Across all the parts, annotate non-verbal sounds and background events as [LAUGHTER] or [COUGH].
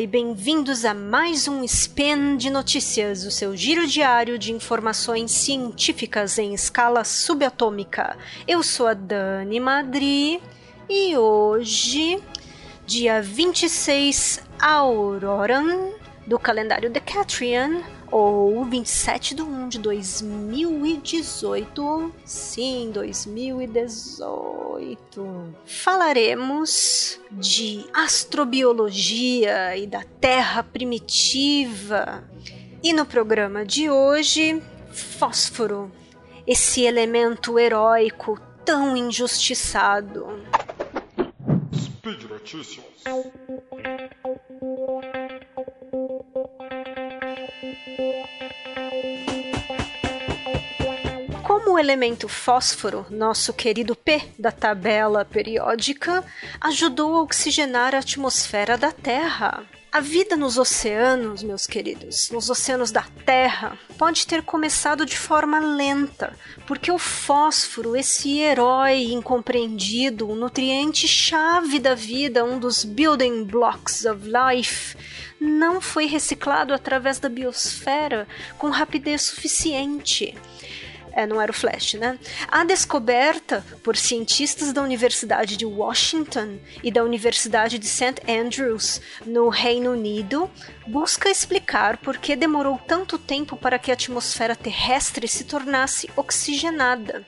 e bem-vindos a mais um Spin de Notícias, o seu giro diário de informações científicas em escala subatômica. Eu sou a Dani Madri e hoje, dia 26 Auroran do calendário Decatrian, ou 27 de 1 de 2018. Sim, 2018. Falaremos de astrobiologia e da Terra primitiva. E no programa de hoje, fósforo, esse elemento heróico tão injustiçado. Speed Notícias. O elemento fósforo, nosso querido P da tabela periódica, ajudou a oxigenar a atmosfera da Terra. A vida nos oceanos, meus queridos, nos oceanos da Terra, pode ter começado de forma lenta, porque o fósforo, esse herói incompreendido, o nutriente-chave da vida, um dos building blocks of life, não foi reciclado através da biosfera com rapidez suficiente. É, não era o Flash, né? A descoberta por cientistas da Universidade de Washington e da Universidade de St. Andrews, no Reino Unido, busca explicar por que demorou tanto tempo para que a atmosfera terrestre se tornasse oxigenada.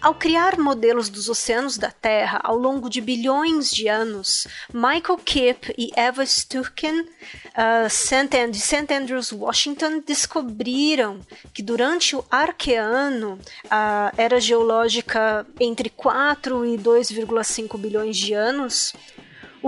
Ao criar modelos dos oceanos da Terra ao longo de bilhões de anos, Michael Kipp e Eva Sturken, uh, de St. Andrews, Washington, descobriram que durante o Arqueano, a era geológica entre 4 e 2,5 bilhões de anos,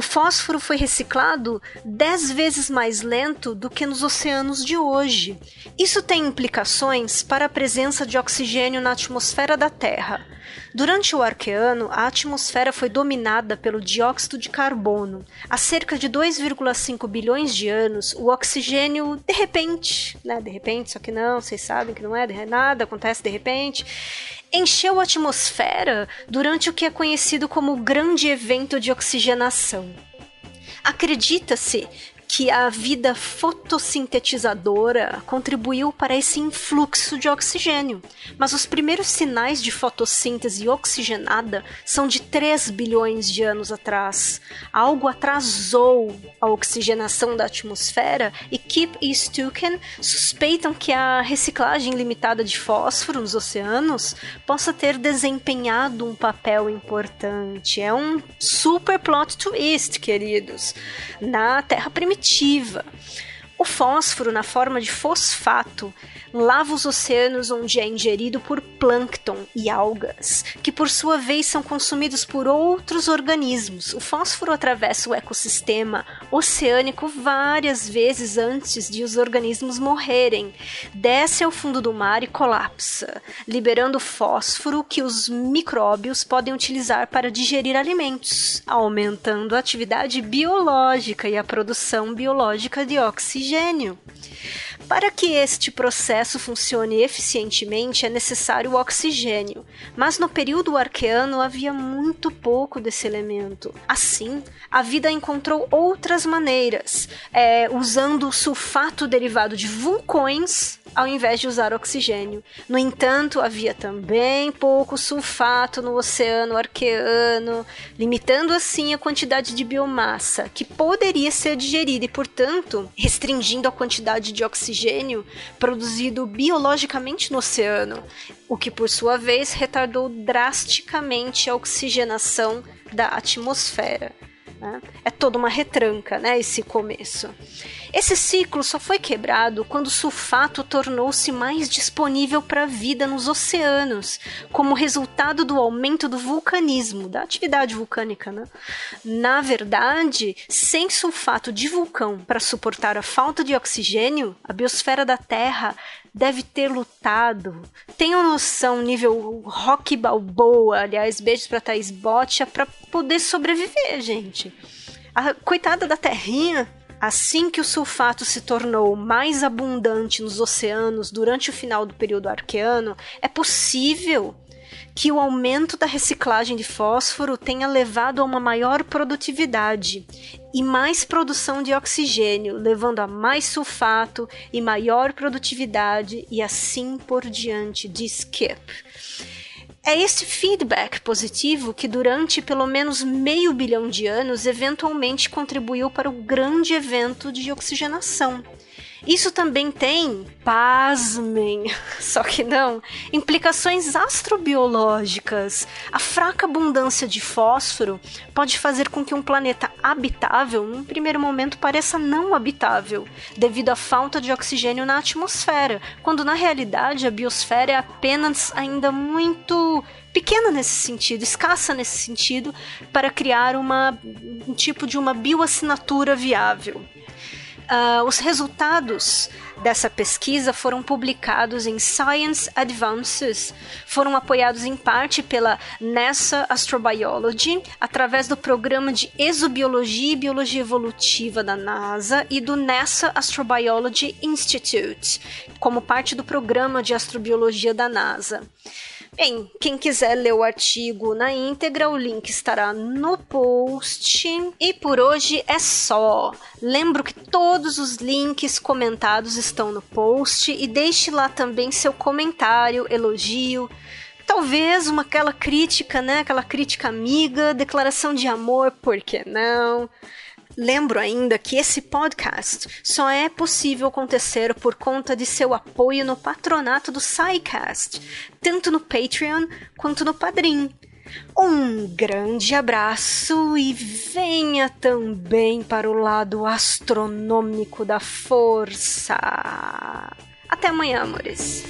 o fósforo foi reciclado 10 vezes mais lento do que nos oceanos de hoje. Isso tem implicações para a presença de oxigênio na atmosfera da Terra. Durante o Arqueano, a atmosfera foi dominada pelo dióxido de carbono. Há cerca de 2,5 bilhões de anos, o oxigênio, de repente, né, de repente, só que não, vocês sabem que não é, nada acontece de repente, encheu a atmosfera durante o que é conhecido como o grande evento de oxigenação. Acredita-se que a vida fotossintetizadora contribuiu para esse influxo de oxigênio, mas os primeiros sinais de fotossíntese oxigenada são de 3 bilhões de anos atrás. Algo atrasou a oxigenação da atmosfera e Kip e Stuken suspeitam que a reciclagem limitada de fósforo nos oceanos possa ter desempenhado um papel importante. É um super plot twist, queridos. Na Terra primitiva primitiva. O fósforo, na forma de fosfato, lava os oceanos onde é ingerido por plâncton e algas, que por sua vez são consumidos por outros organismos. O fósforo atravessa o ecossistema oceânico várias vezes antes de os organismos morrerem. Desce ao fundo do mar e colapsa, liberando fósforo que os micróbios podem utilizar para digerir alimentos, aumentando a atividade biológica e a produção biológica de oxigênio. Para que este processo funcione eficientemente, é necessário o oxigênio, mas no período arqueano havia muito pouco desse elemento. Assim, a vida encontrou outras maneiras, é, usando o sulfato derivado de vulcões ao invés de usar oxigênio. No entanto, havia também pouco sulfato no oceano arqueano, limitando assim a quantidade de biomassa que poderia ser digerida e, portanto, restringindo a quantidade de oxigênio produzido biologicamente no oceano, o que por sua vez retardou drasticamente a oxigenação da atmosfera. Né? É toda uma retranca, né, esse começo. Esse ciclo só foi quebrado quando o sulfato tornou-se mais disponível para a vida nos oceanos, como resultado do aumento do vulcanismo, da atividade vulcânica. Né? Na verdade, sem sulfato de vulcão para suportar a falta de oxigênio, a biosfera da Terra deve ter lutado. Tenham noção, nível rock balboa, aliás, beijos pra Thaís Botia, pra poder sobreviver, gente. A coitada da terrinha, assim que o sulfato se tornou mais abundante nos oceanos durante o final do período arqueano, é possível que o aumento da reciclagem de fósforo tenha levado a uma maior produtividade e mais produção de oxigênio, levando a mais sulfato e maior produtividade e assim por diante, diz Kip. É esse feedback positivo que, durante pelo menos meio bilhão de anos, eventualmente contribuiu para o grande evento de oxigenação. Isso também tem, pasmem, [LAUGHS] só que não, implicações astrobiológicas. A fraca abundância de fósforo pode fazer com que um planeta habitável, num primeiro momento, pareça não habitável, devido à falta de oxigênio na atmosfera, quando na realidade a biosfera é apenas ainda muito pequena nesse sentido, escassa nesse sentido, para criar uma, um tipo de uma bioassinatura viável. Uh, os resultados dessa pesquisa foram publicados em Science Advances, foram apoiados em parte pela NASA Astrobiology, através do programa de Exobiologia e Biologia Evolutiva da NASA e do NASA Astrobiology Institute, como parte do programa de astrobiologia da NASA. Bem, quem quiser ler o artigo na íntegra, o link estará no post. E por hoje é só. Lembro que todos os links comentados estão no post e deixe lá também seu comentário, elogio, talvez uma aquela crítica, né? Aquela crítica amiga, declaração de amor, por que não? Lembro ainda que esse podcast só é possível acontecer por conta de seu apoio no patronato do SciCast, tanto no Patreon quanto no Padrim. Um grande abraço e venha também para o lado astronômico da força. Até amanhã, amores.